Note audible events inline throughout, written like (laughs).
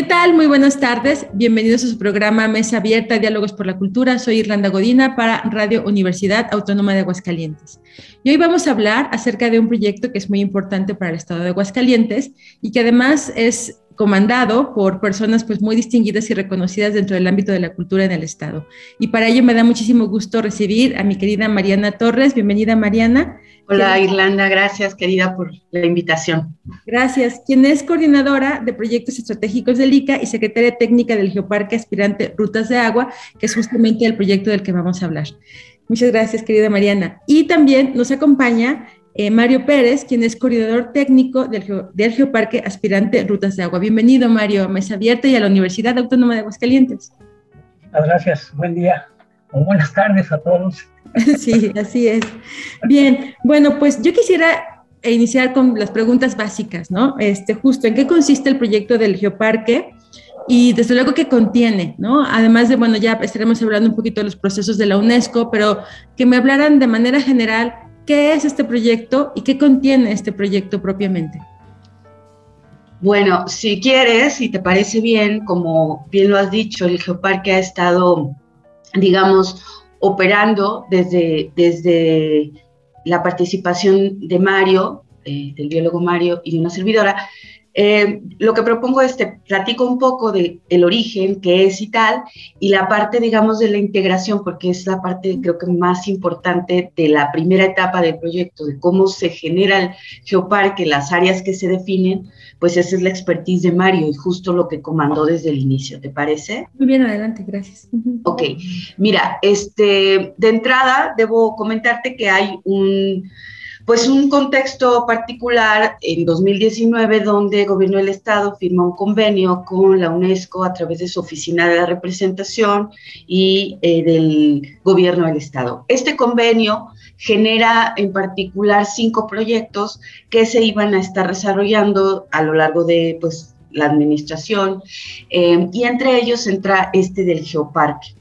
¿Qué tal? Muy buenas tardes. Bienvenidos a su programa Mesa Abierta, Diálogos por la Cultura. Soy Irlanda Godina para Radio Universidad Autónoma de Aguascalientes. Y hoy vamos a hablar acerca de un proyecto que es muy importante para el Estado de Aguascalientes y que además es comandado por personas pues muy distinguidas y reconocidas dentro del ámbito de la cultura en el Estado. Y para ello me da muchísimo gusto recibir a mi querida Mariana Torres. Bienvenida, Mariana. Hola Irlanda, gracias querida por la invitación. Gracias. Quien es coordinadora de proyectos estratégicos del ICA y secretaria técnica del Geoparque Aspirante Rutas de Agua, que es justamente el proyecto del que vamos a hablar. Muchas gracias, querida Mariana. Y también nos acompaña eh, Mario Pérez, quien es coordinador técnico del, Geo- del Geoparque Aspirante Rutas de Agua. Bienvenido, Mario, a Mesa Abierta y a la Universidad Autónoma de Aguascalientes. Muchas gracias. Buen día o buenas tardes a todos. (laughs) Sí, así es. Bien, bueno, pues yo quisiera iniciar con las preguntas básicas, ¿no? Este, justo, ¿en qué consiste el proyecto del Geoparque? Y desde luego que contiene, ¿no? Además de, bueno, ya estaremos hablando un poquito de los procesos de la UNESCO, pero que me hablaran de manera general qué es este proyecto y qué contiene este proyecto propiamente. Bueno, si quieres, si te parece bien, como bien lo has dicho, el Geoparque ha estado, digamos, operando desde, desde la participación de Mario, eh, del biólogo Mario y de una servidora. Eh, lo que propongo es, te platico un poco del el origen, qué es y tal, y la parte, digamos, de la integración, porque es la parte, creo que más importante de la primera etapa del proyecto, de cómo se genera el geoparque, las áreas que se definen, pues esa es la expertise de Mario y justo lo que comandó desde el inicio, ¿te parece? Muy bien, adelante, gracias. Ok, mira, este, de entrada debo comentarte que hay un, pues un contexto particular en 2019 donde el gobierno del estado firmó un convenio con la UNESCO a través de su oficina de representación y eh, del gobierno del estado. Este convenio genera en particular cinco proyectos que se iban a estar desarrollando a lo largo de pues, la administración eh, y entre ellos entra este del geoparque.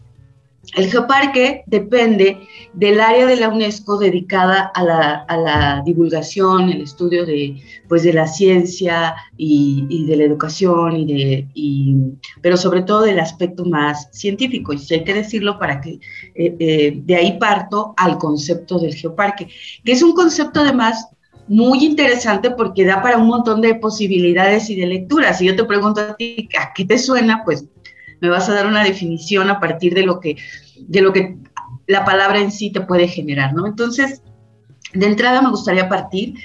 El geoparque depende del área de la UNESCO dedicada a la, a la divulgación, el estudio de, pues, de la ciencia y, y de la educación, y de, y, pero sobre todo del aspecto más científico. Y si hay que decirlo para que eh, eh, de ahí parto al concepto del geoparque, que es un concepto además muy interesante porque da para un montón de posibilidades y de lecturas. Si yo te pregunto a ti, ¿a qué te suena? Pues me vas a dar una definición a partir de lo que, de lo que la palabra en sí te puede generar, ¿no? Entonces, de entrada me gustaría partir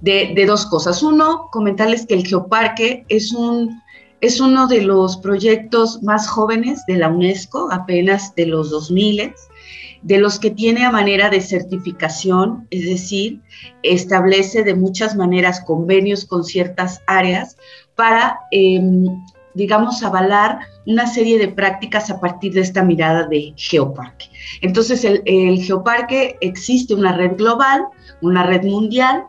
de, de dos cosas. Uno, comentarles que el Geoparque es un, es uno de los proyectos más jóvenes de la UNESCO, apenas de los 2000, de los que tiene a manera de certificación, es decir, establece de muchas maneras convenios con ciertas áreas para, eh, digamos, avalar una serie de prácticas a partir de esta mirada de geoparque. Entonces, el, geoparque existe una red global, una red mundial,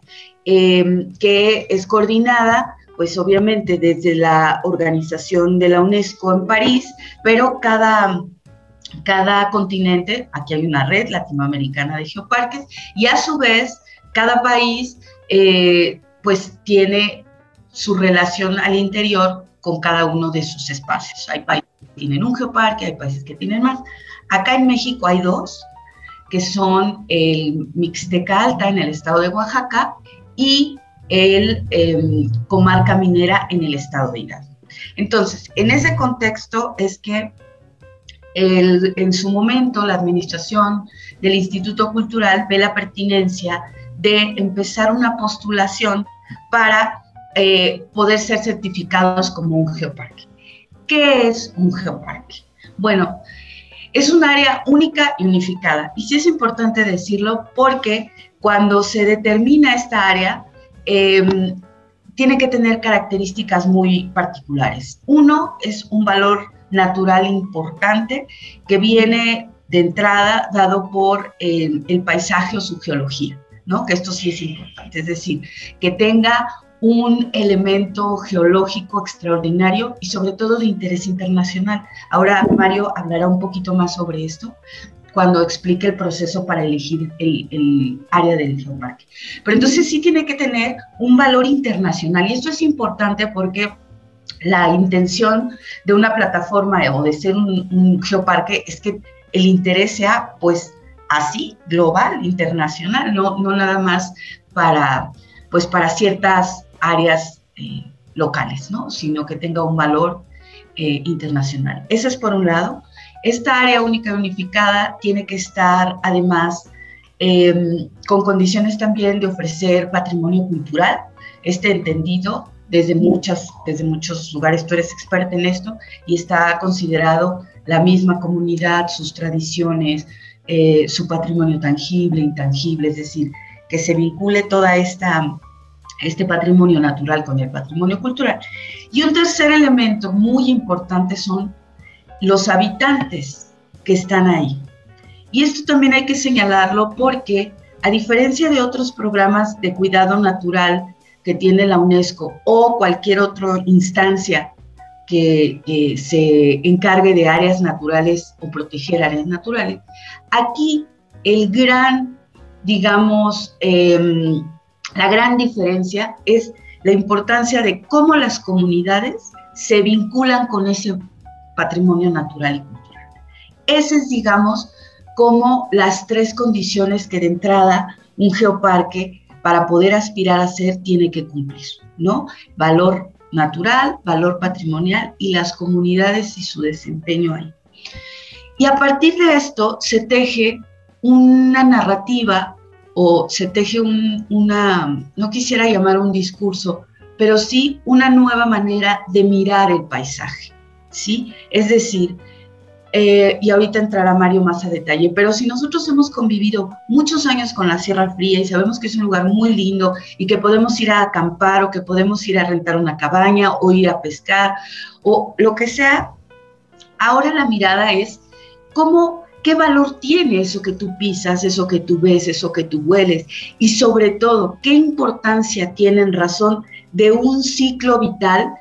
eh, que es coordinada pues obviamente desde la organización de la UNESCO en París, pero cada, cada continente, aquí hay una red latinoamericana de geoparques, y a su vez cada país eh, pues tiene su relación al interior con cada uno de sus espacios. Hay países que tienen un geoparque, hay países que tienen más. Acá en México hay dos, que son el Mixteca Alta en el estado de Oaxaca y el eh, Comarca Minera en el estado de Hidalgo. Entonces, en ese contexto es que en su momento la administración del Instituto Cultural ve la pertinencia de empezar una postulación para eh, poder ser certificados como un geoparque. ¿Qué es un geoparque? Bueno, es un área única y unificada. Y sí es importante decirlo porque cuando se determina esta área, eh, tiene que tener características muy particulares. Uno es un valor natural importante que viene de entrada dado por el, el paisaje o su geología, ¿no? Que esto sí es importante, es decir, que tenga un elemento geológico extraordinario y sobre todo de interés internacional. Ahora Mario hablará un poquito más sobre esto cuando explique el proceso para elegir el, área del geoparque. Pero entonces sí tiene que tener un valor internacional y esto es importante porque la intención de una plataforma o de ser un, un geoparque es que el interés sea pues así, global, internacional, no, no nada más para, pues, para ciertas áreas eh, locales, ¿no? sino que tenga un valor eh, internacional. Eso es por un lado. Esta área única y unificada tiene que estar además em, con condiciones también de ofrecer patrimonio cultural, este entendido desde, muchas, desde muchos lugares, tú eres experta en esto, y está considerado la misma comunidad, sus tradiciones, eh, su patrimonio tangible, intangible, es decir, que se vincule toda esta este patrimonio natural con el patrimonio cultural. Y un tercer elemento muy importante son los habitantes que están ahí. Y esto también hay que señalarlo porque, a diferencia de otros programas de cuidado natural que tiene la UNESCO o cualquier otra instancia que, se encargue de áreas naturales o proteger áreas naturales, aquí el gran, digamos, em, la gran diferencia es la importancia de cómo las comunidades se vinculan con ese patrimonio natural y cultural. Ese es, digamos, como las tres condiciones que de entrada un geoparque para poder aspirar a ser tiene que cumplir, ¿no? Valor natural, valor patrimonial y las comunidades y su desempeño ahí. Y a partir de esto se teje una narrativa o se teje una, no quisiera llamar un discurso, pero sí una nueva manera de mirar el paisaje, ¿sí? Es decir, eh, y ahorita entrará Mario más a detalle, pero si nosotros hemos convivido muchos años con la Sierra Fría y sabemos que es un lugar muy lindo y que podemos ir a acampar o que podemos ir a rentar una cabaña o ir a pescar o lo que sea, ahora la mirada es cómo ¿Qué valor tiene eso que tú pisas, eso que tú ves, eso que tú hueles? Y sobre todo, ¿qué importancia tiene en razón de un ciclo vital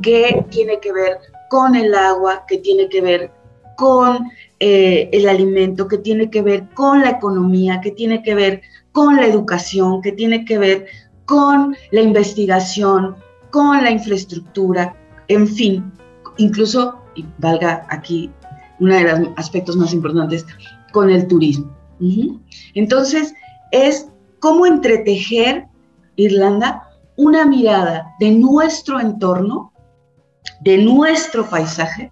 que tiene que ver con el agua, que tiene que ver con eh, el alimento, que tiene que ver con la economía, que tiene que ver con la educación, que tiene que ver con la investigación, con la infraestructura, en fin, incluso, y valga aquí uno de los aspectos más importantes, con el turismo. Entonces, es cómo entretejer, Irlanda, una mirada de nuestro entorno, de nuestro paisaje,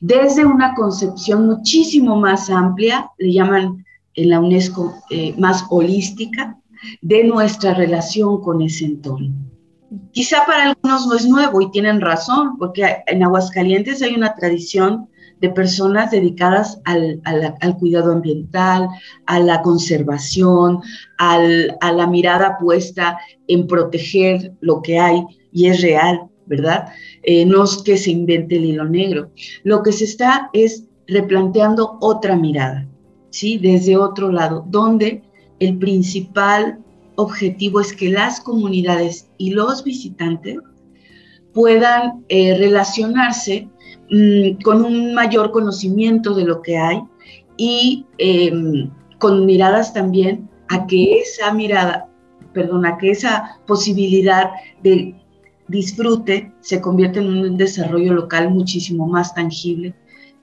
desde una concepción muchísimo más amplia, le llaman en la UNESCO eh, más holística, de nuestra relación con ese entorno. Quizá para algunos no es nuevo y tienen razón, porque en Aguascalientes hay una tradición de personas dedicadas al, cuidado ambiental, a la conservación, a la mirada puesta en proteger lo que hay y es real, ¿verdad? Eh, no es que se invente el hilo negro. Lo que se está es replanteando otra mirada, ¿sí? Desde otro lado, donde el principal objetivo es que las comunidades y los visitantes puedan eh, relacionarse Mm, con un mayor conocimiento de lo que hay y em, con miradas también a que esa mirada, perdón, a que esa posibilidad de disfrute se convierta en un desarrollo local muchísimo más tangible,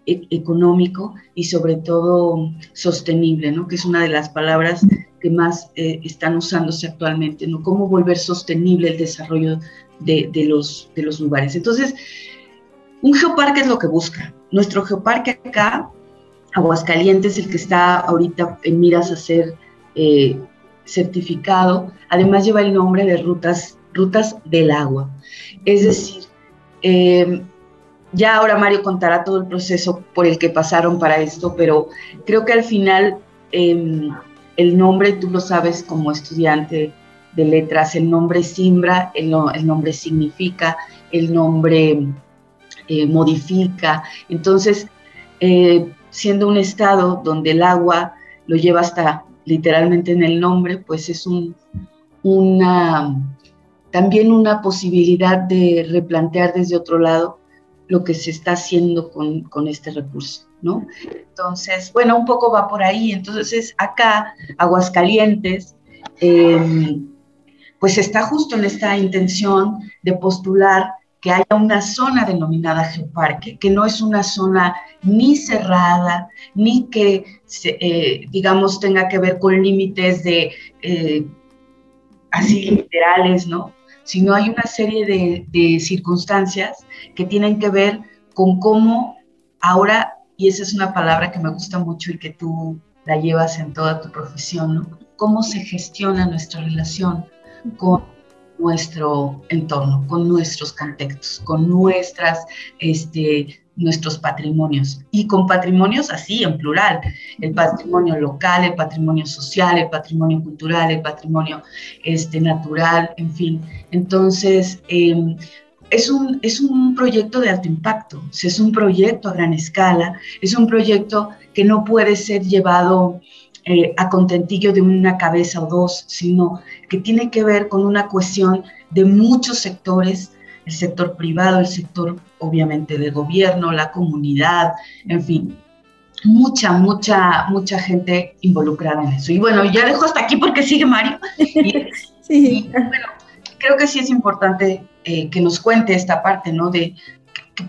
e económico y sobre todo sostenible, ¿no? que es una de las palabras que más eh, están usándose actualmente, ¿no? Cómo volver sostenible el desarrollo de, de, los, de los lugares. Entonces, un geoparque es lo que busca. Nuestro geoparque acá, Aguascalientes, el que está ahorita en miras a ser eh, certificado, además lleva el nombre de rutas, rutas del agua. Es decir, em, ya ahora Mario contará todo el proceso por el que pasaron para esto, pero creo que al final em, el nombre, tú lo sabes como estudiante de letras, el nombre simbra, el nombre significa, el nombre eh, modifica. Entonces, eh, siendo un estado donde el agua lo lleva hasta literalmente en el nombre, pues es un, una, también una posibilidad de replantear desde otro lado lo que se está haciendo con, con este recurso, ¿no? Entonces, bueno, un poco va por ahí. Entonces, acá, Aguascalientes, eh, pues está justo en esta intención de postular que haya una zona denominada geoparque, que no es una zona ni cerrada, ni que, eh, digamos, tenga que ver con límites de eh, así literales, ¿no? Sino hay una serie de, de circunstancias que tienen que ver con cómo ahora, y esa es una palabra que me gusta mucho y que tú la llevas en toda tu profesión, ¿no? Cómo se gestiona nuestra relación con nuestro entorno, con nuestros contextos, con nuestras, este, nuestros patrimonios. Y con patrimonios así en plural, el patrimonio local, el patrimonio social, el patrimonio cultural, el patrimonio este, natural, en fin. Entonces, em, es un, es un proyecto de alto impacto, es un proyecto a gran escala, es un proyecto que no puede ser llevado eh, a contentillo de una cabeza o dos, sino que tiene que ver con una cuestión de muchos sectores, el sector privado, el sector obviamente de gobierno, la comunidad, en fin, mucha, mucha, mucha gente involucrada en eso. Y bueno, ya dejo hasta aquí porque sigue Mario. (laughs) sí. bueno, creo que sí es importante eh, que nos cuente esta parte, ¿no? De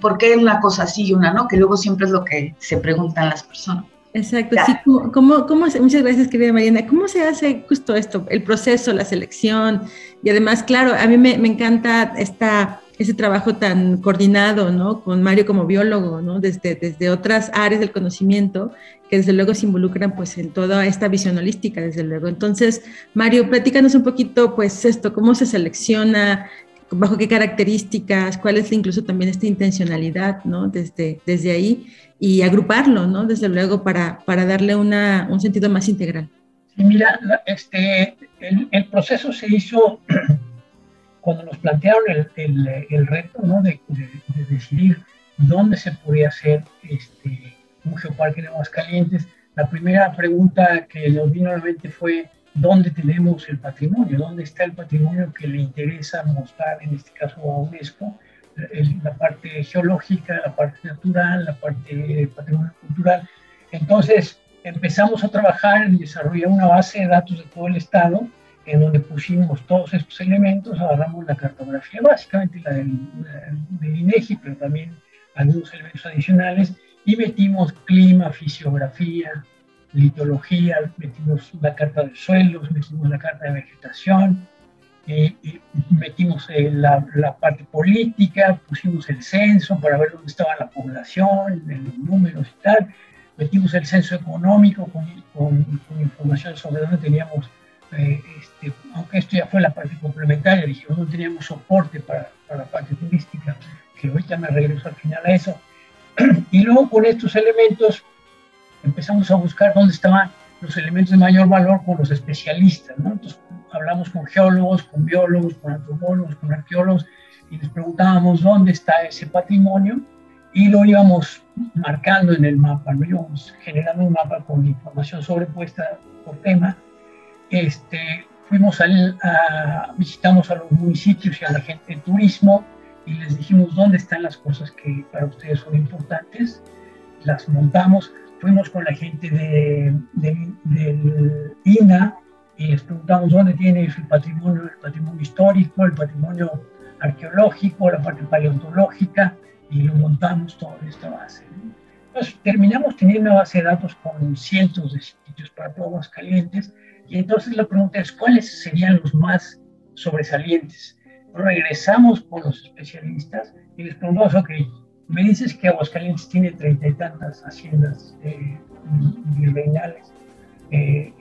por qué una cosa así y una no, que luego siempre es lo que se preguntan las personas. Exacto, sí, ¿cómo, cómo, muchas gracias querida Mariana. ¿Cómo se hace justo esto, el proceso, la selección? Y además, claro, a mí me, me encanta esta, ese trabajo tan coordinado, ¿no? Con Mario como biólogo, ¿no? Desde, desde otras áreas del conocimiento que desde luego se involucran pues en toda esta visión holística, desde luego. Entonces, Mario, platícanos un poquito pues esto, cómo se selecciona, bajo qué características, cuál es incluso también esta intencionalidad, ¿no? Desde, desde ahí y agruparlo, ¿no? Desde luego para, para darle una, un sentido más integral. Sí, mira, este, el, proceso se hizo (clears throat) cuando nos plantearon el, el, el reto, ¿no? De, de, de, decidir dónde se podía hacer este, un geoparque de Aguascalientes. La primera pregunta que nos vino a la mente fue dónde tenemos el patrimonio, dónde está el patrimonio que le interesa mostrar, en este caso a UNESCO, la parte geológica, la parte natural, la parte patrimonio cultural. Entonces empezamos a trabajar en desarrollar una base de datos de todo el estado, en donde pusimos todos estos elementos, agarramos la cartografía, básicamente la del, del INEGI, pero también algunos elementos adicionales, y metimos clima, fisiografía, litología, metimos la carta de suelos, metimos la carta de vegetación, eh, metimos eh, la, la, parte política, pusimos el censo para ver dónde estaba la población, los números y tal, metimos el censo económico con, con, con información sobre dónde teníamos, eh, este, aunque esto ya fue la parte complementaria, dijimos dónde teníamos soporte para, para la parte turística, que ahorita me regreso al final a eso. (clears throat) Y luego con estos elementos empezamos a buscar dónde estaban los elementos de mayor valor con los especialistas, ¿no? Entonces hablamos con geólogos, con biólogos, con antropólogos, con arqueólogos y les preguntábamos dónde está ese patrimonio y lo íbamos marcando en el mapa, ¿no? íbamos generando un mapa con información sobrepuesta por tema. Este, fuimos al, a, visitamos a los municipios y a la gente de turismo y les dijimos dónde están las cosas que para ustedes son importantes, las montamos fuimos con la gente de, de, del INA y les preguntamos dónde tiene el patrimonio, el patrimonio histórico, el patrimonio arqueológico, la parte paleontológica, y lo montamos toda esta base. Entonces terminamos teniendo una base de datos con cientos de sitios para pruebas calientes, y entonces la pregunta es, ¿cuáles serían los más sobresalientes? Regresamos con los especialistas y les preguntamos, ok, me dices que Aguascalientes tiene treinta y tantas haciendas eh, virreinales. Eh,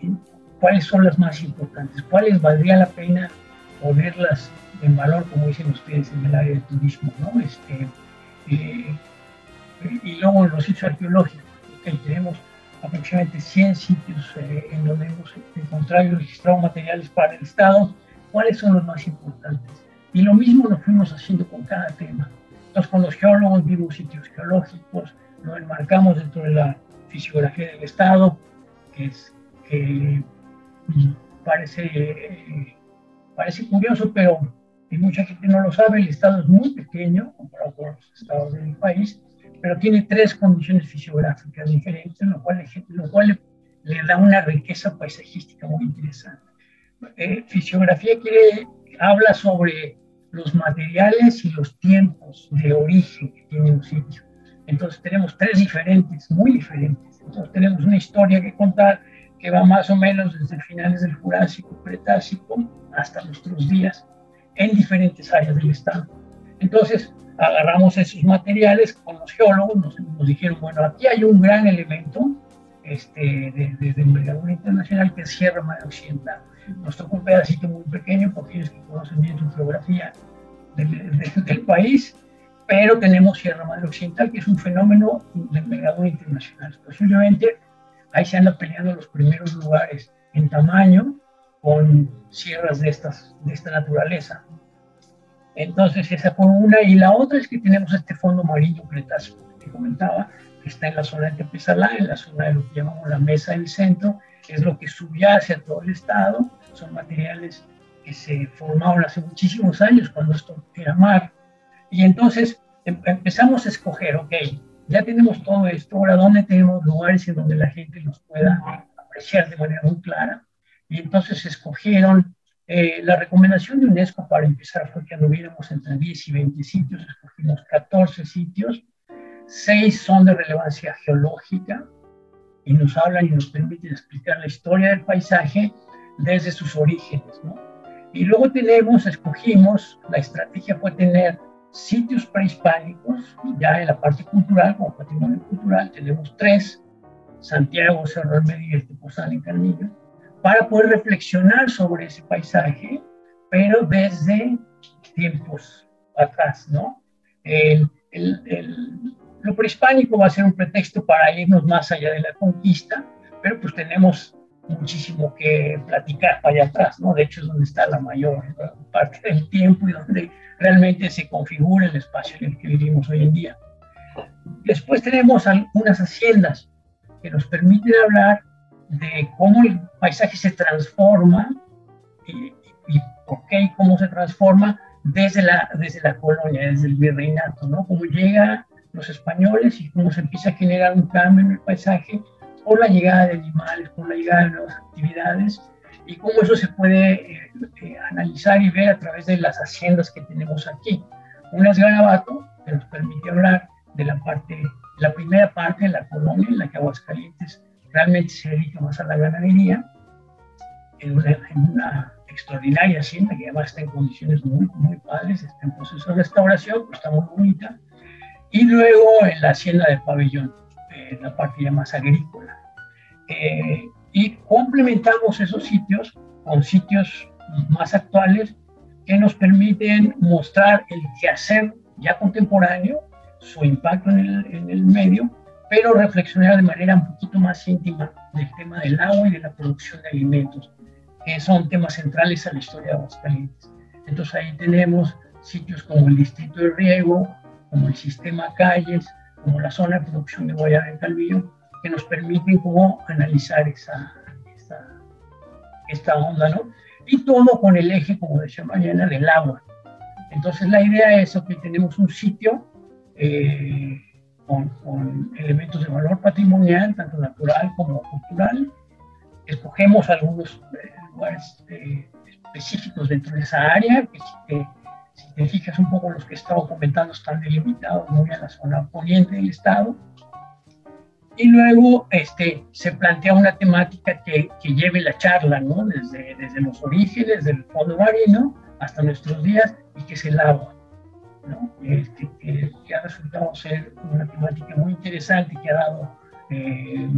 ¿Cuáles son las más importantes? ¿Cuáles valdría la pena ponerlas en valor, como dicen ustedes, en el área del turismo? ¿no? Este, eh, y luego los sitios arqueológicos, tenemos aproximadamente 100 sitios eh, en donde hemos encontrado y registrado materiales para el Estado. ¿Cuáles son los más importantes? Y lo mismo lo fuimos haciendo con cada tema. Entonces, con los geólogos vimos sitios geológicos, lo enmarcamos dentro de la fisiografía del Estado, que, es, que parece, parece curioso, pero mucha gente no lo sabe, el Estado es muy pequeño comparado con los estados del país, pero tiene tres condiciones fisiográficas diferentes, lo cual, lo cual le, da una riqueza paisajística muy interesante. Eh, fisiografía quiere, habla sobre los materiales y los tiempos de origen que tiene un sitio. Entonces tenemos tres diferentes, muy diferentes. Entonces tenemos una historia que contar que va más o menos desde finales del Jurásico, Cretácico, hasta nuestros días, en diferentes áreas del Estado. Entonces agarramos esos materiales con los geólogos, nos, dijeron, bueno, aquí hay un gran elemento este, de, de, de envergadura internacional que es Sierra Madre Occidental. Nos tocó un pedacito muy pequeño porque ellos que conocen bien su geografía del, país, pero tenemos Sierra Madre Occidental, que es un fenómeno de envergadura internacional. Posiblemente ahí se andan peleando los primeros lugares en tamaño con sierras de, estas, de esta naturaleza. Entonces, esa por una. Y la otra es que tenemos este fondo marino cretácico que comentaba, que está en la zona de Tepezalá, en la zona de lo que llamamos la mesa del centro, es lo que subyace a todo el estado. Son materiales que se formaron hace muchísimos años cuando esto era mar. Y entonces em, empezamos a escoger, ok, ya tenemos todo esto, ahora dónde tenemos lugares en donde la gente nos pueda apreciar de manera muy clara. Y entonces escogieron eh, la recomendación de UNESCO para empezar fue que anduviéramos entre 10 y 20 sitios, escogimos 14 sitios, 6 son de relevancia geológica y nos hablan y nos permiten explicar la historia del paisaje desde sus orígenes. ¿no? Y luego tenemos, escogimos, la estrategia fue tener sitios prehispánicos, ya en la parte cultural, como patrimonio cultural, tenemos tres, Santiago, Cerro Medio y el Tepozal en Carmillo, para poder reflexionar sobre ese paisaje, pero desde tiempos atrás, ¿no? El, el, lo prehispánico va a ser un pretexto para irnos más allá de la conquista, pero pues tenemos muchísimo que platicar allá atrás, ¿no? De hecho es donde está la mayor parte del tiempo y donde realmente se configura el espacio en el que vivimos hoy en día. Después tenemos algunas haciendas que nos permiten hablar de cómo el paisaje se transforma y, por qué y cómo se transforma desde la, desde la colonia, desde el virreinato, ¿no? Cómo llegan los españoles y cómo se empieza a generar un cambio en el paisaje por la llegada de animales, por la llegada de nuevas actividades y cómo eso se puede eh, eh, analizar y ver a través de las haciendas que tenemos aquí. Una es Garabato, que nos permite hablar de la parte, la primera parte de la colonia en la que Aguascalientes realmente se dedica más a la ganadería, en una, extraordinaria hacienda que además está en condiciones muy, muy padres, está en proceso de restauración, pero está muy bonita. Y luego en la hacienda de Pabellón, la parte más agrícola. Eh, y complementamos esos sitios con sitios más actuales que nos permiten mostrar el quehacer ya contemporáneo, su impacto en el, en el medio pero reflexionar de manera un poquito más íntima del tema del agua y de la producción de alimentos, que son temas centrales a la historia de Aguascalientes. Entonces ahí tenemos sitios como el distrito de riego, como el sistema calles, como la zona de producción de guayaba en Calvillo, que nos permiten como analizar esa, esa, esta onda, ¿no? Y todo con el eje, como decía mañana, del agua. Entonces la idea es que tenemos un sitio eh, con, elementos de valor patrimonial, tanto natural como cultural. Escogemos algunos eh, lugares eh, específicos dentro de esa área, que te, fijas un poco los que he estado comentando están delimitados muy a la zona poniente del estado. Y luego este, se plantea una temática que, que lleve la charla, ¿no? desde, desde los orígenes del fondo marino hasta nuestros días, y que es el agua. Este, que, ha resultado ser una temática muy interesante que ha dado, eh,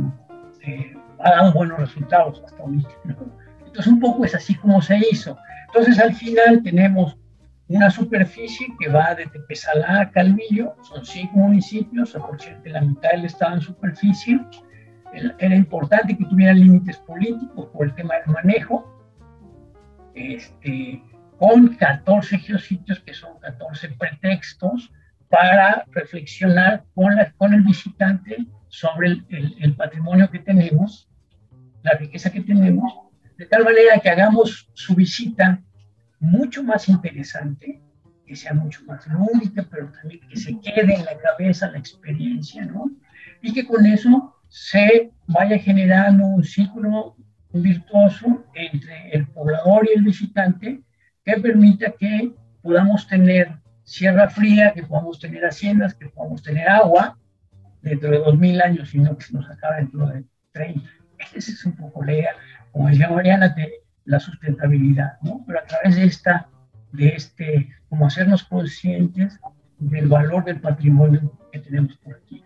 eh, ha dado buenos resultados hasta ahorita. Entonces, un poco es así como se hizo. Entonces, al final tenemos una superficie que va de Tepezalá a Calvillo, son cinco municipios, aproximadamente la mitad del estado en superficie. Era importante que tuvieran límites políticos por el tema del manejo. Este, con 14 geositios que son 14 pretextos para reflexionar con, la, con el visitante sobre el, patrimonio que tenemos, la riqueza que tenemos, de tal manera que hagamos su visita mucho más interesante, que sea mucho más lúdica, pero también que se quede en la cabeza la experiencia, ¿no? Y que con eso se vaya generando un círculo virtuoso entre el poblador y el visitante que permita que podamos tener sierra fría, que podamos tener haciendas, que podamos tener agua dentro de 2000 años y no que se nos acabe dentro de 30. Esa es un poco la idea, como decía Mariana, de la sustentabilidad, ¿no? Pero a través de esta, de este, como hacernos conscientes del valor del patrimonio que tenemos por aquí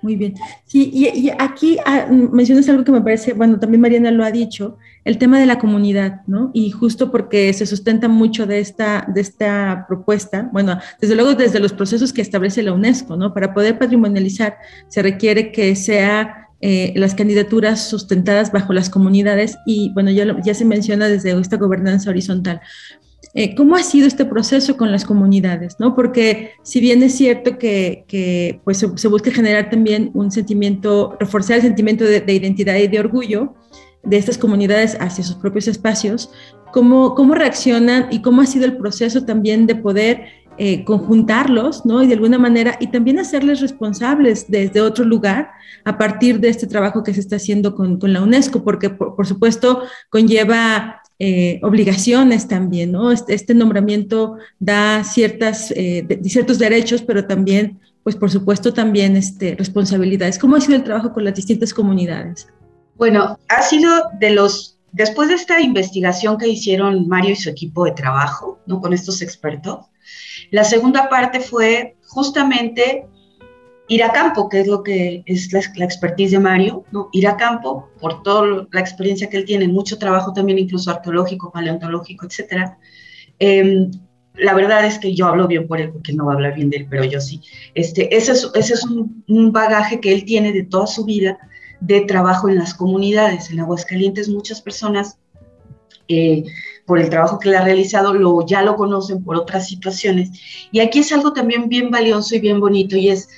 muy bien. Sí, y, aquí ah, mencionas algo que me parece, bueno, también Mariana lo ha dicho, el tema de la comunidad, ¿no? Y justo porque se sustenta mucho de esta, de esta propuesta, bueno, desde luego desde los procesos que establece la UNESCO, ¿no? Para poder patrimonializar se requiere que sea eh, las candidaturas sustentadas bajo las comunidades y, bueno, ya, se menciona desde esta gobernanza horizontal. Eh, ¿Cómo ha sido este proceso con las comunidades? ¿no? Porque si bien es cierto que, pues, se, busca generar también un sentimiento, reforzar el sentimiento de, identidad y de orgullo de estas comunidades hacia sus propios espacios, ¿cómo, cómo reaccionan y cómo ha sido el proceso también de poder eh, conjuntarlos, ¿no? Y de alguna manera, y también hacerles responsables desde otro lugar a partir de este trabajo que se está haciendo con, la UNESCO, porque por, supuesto conlleva eh, obligaciones también, ¿no? Este, este nombramiento da ciertas, eh, ciertos derechos, pero también, pues por supuesto, también este, responsabilidades. ¿Cómo ha sido el trabajo con las distintas comunidades? Bueno, ha sido de los, después de esta investigación que hicieron Mario y su equipo de trabajo, ¿no? Con estos expertos, la segunda parte fue justamente ir a campo, que es lo que es la, expertise de Mario, ¿no? Ir a campo por toda la experiencia que él tiene, mucho trabajo también incluso arqueológico, paleontológico, etcétera. Em, la verdad es que yo hablo bien por él, porque no va a hablar bien de él, pero yo sí. Este, ese es, un, bagaje que él tiene de toda su vida de trabajo en las comunidades. En Aguascalientes muchas personas, eh, por el trabajo que él ha realizado, lo, ya lo conocen por otras situaciones. Y aquí es algo también bien valioso y bien bonito, y es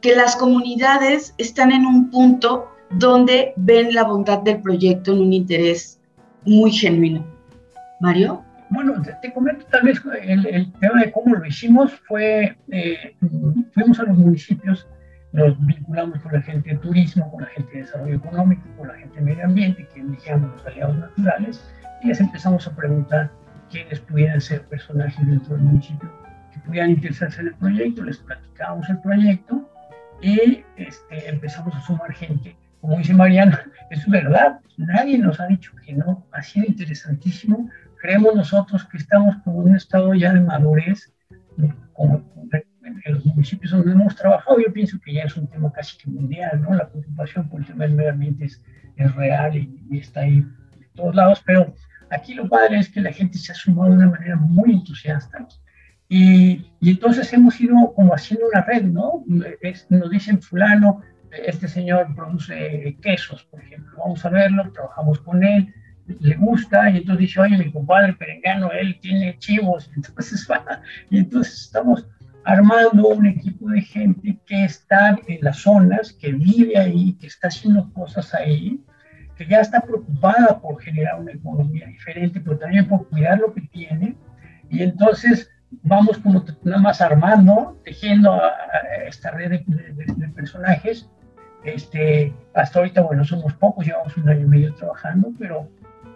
que las comunidades están en un punto donde ven la bondad del proyecto en un interés muy genuino. Mario. Bueno, te, comento tal vez el, tema de cómo lo hicimos fue, eh, fuimos a los municipios, nos vinculamos con la gente de turismo, con la gente de desarrollo económico, con la gente de medio ambiente, que elegíamos los aliados naturales, y les empezamos a preguntar quiénes pudieran ser personajes dentro del municipio que pudieran interesarse en el proyecto, les platicábamos el proyecto, y este, empezamos a sumar gente. Como dice Mariana, (laughs) es verdad, nadie nos ha dicho que no, ha sido interesantísimo. Creemos nosotros que estamos con un estado ya de madurez, como en los municipios donde hemos trabajado, yo pienso que ya es un tema casi que mundial, ¿no? La preocupación por el tema del medio ambiente es, es real y, y, está ahí de todos lados, pero aquí lo padre es que la gente se ha sumado de una manera muy entusiasta y, entonces hemos ido como haciendo una red, ¿no? nos dicen fulano, este señor produce quesos, por ejemplo, vamos a verlo, trabajamos con él, le gusta, y entonces dice, oye, mi compadre Perengano, él tiene chivos, (laughs) entonces va, y entonces estamos armando un equipo de gente que está en las zonas, que vive ahí, que está haciendo cosas ahí, que ya está preocupada por generar una economía diferente, pero también por cuidar lo que tiene, y entonces vamos como nada más armando, tejiendo esta red de, personajes. Este, hasta ahorita, bueno, somos pocos, llevamos un año y medio trabajando, pero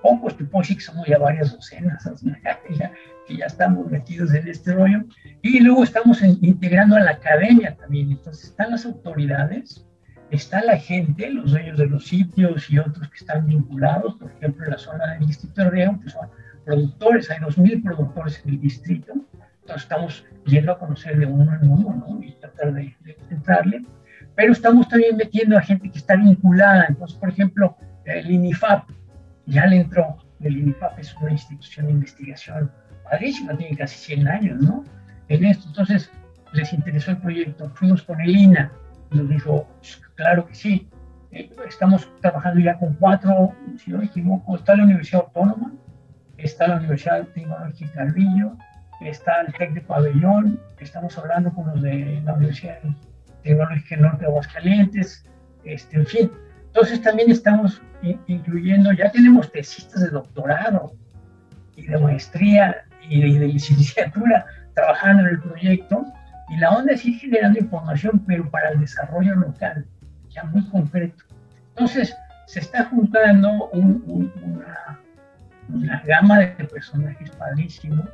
pocos, te puedo que somos ya varias docenas, (laughs) que ya estamos metidos en este rollo. Y luego estamos integrando a la academia también, entonces están las autoridades, está la gente, los dueños de los sitios y otros que están vinculados, por ejemplo, en la zona del distrito de Riego, pues son productores, hay 2.000 productores en el distrito, entonces estamos yendo a conocer de uno en uno ¿no? y tratar de, entrarle, pero estamos también metiendo a gente que está vinculada. Entonces, por ejemplo, el INIFAP ya le entró. El INIFAP es una institución de investigación padrísima, tiene casi 100 años, ¿no? En esto, entonces les interesó el proyecto. Fuimos con el INA nos dijo, claro que sí. Eh, estamos trabajando ya con cuatro, si no me equivoco, está la Universidad Autónoma, está la Universidad Tecnológica Calvillo, está el TEC de Pabellón, estamos hablando con los de la Universidad Tecnológica Norte de Aguascalientes, este, en fin. Entonces también estamos incluyendo, ya tenemos tesistas de doctorado y de maestría y de, licenciatura trabajando en el proyecto y la onda es ir generando información, pero para el desarrollo local, ya muy concreto. Entonces, se está juntando una, una, gama de personajes padrísimos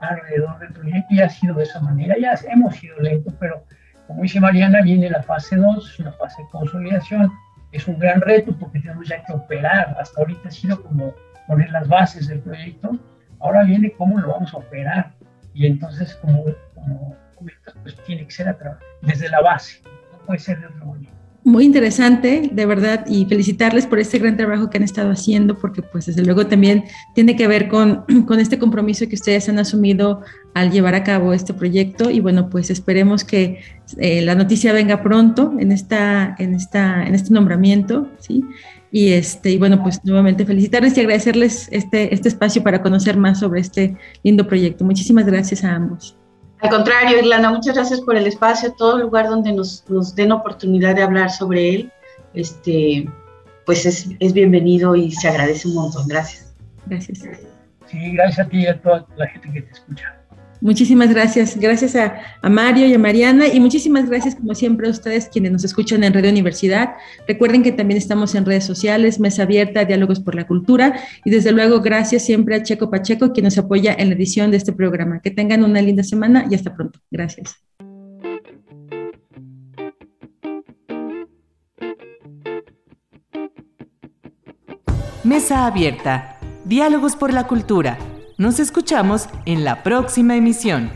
alrededor del proyecto y ha sido de esa manera. Ya hemos sido lentos, pero como dice Mariana, viene la fase 2, una fase de consolidación. Es un gran reto porque tenemos ya que operar. Hasta ahorita ha sido como poner las bases del proyecto. Ahora viene cómo lo vamos a operar. Y entonces, como, como pues tiene que ser desde la base. No puede ser de otra manera muy interesante, de verdad, y felicitarles por este gran trabajo que han estado haciendo, porque pues desde luego también tiene que ver con, (clears throat) con, este compromiso que ustedes han asumido al llevar a cabo este proyecto y bueno, pues esperemos que eh, la noticia venga pronto en, esta, en, esta, en este nombramiento, ¿sí? Y, este, y bueno, pues nuevamente felicitarles y agradecerles este, este espacio para conocer más sobre este lindo proyecto. Muchísimas gracias a ambos. Al contrario, Irlanda, muchas gracias por el espacio, todo lugar donde nos, nos den oportunidad de hablar sobre él, este, pues es, es, bienvenido y se agradece un montón. Gracias. Gracias. Sí, gracias a ti y a toda la gente que te escucha. Muchísimas gracias. Gracias a, Mario y a Mariana y muchísimas gracias como siempre a ustedes quienes nos escuchan en Radio Universidad. Recuerden que también estamos en redes sociales, Mesa Abierta, Diálogos por la Cultura y desde luego gracias siempre a Checo Pacheco quien nos apoya en la edición de este programa. Que tengan una linda semana y hasta pronto. Gracias. Mesa Abierta, Diálogos por la Cultura nos escuchamos en la próxima emisión.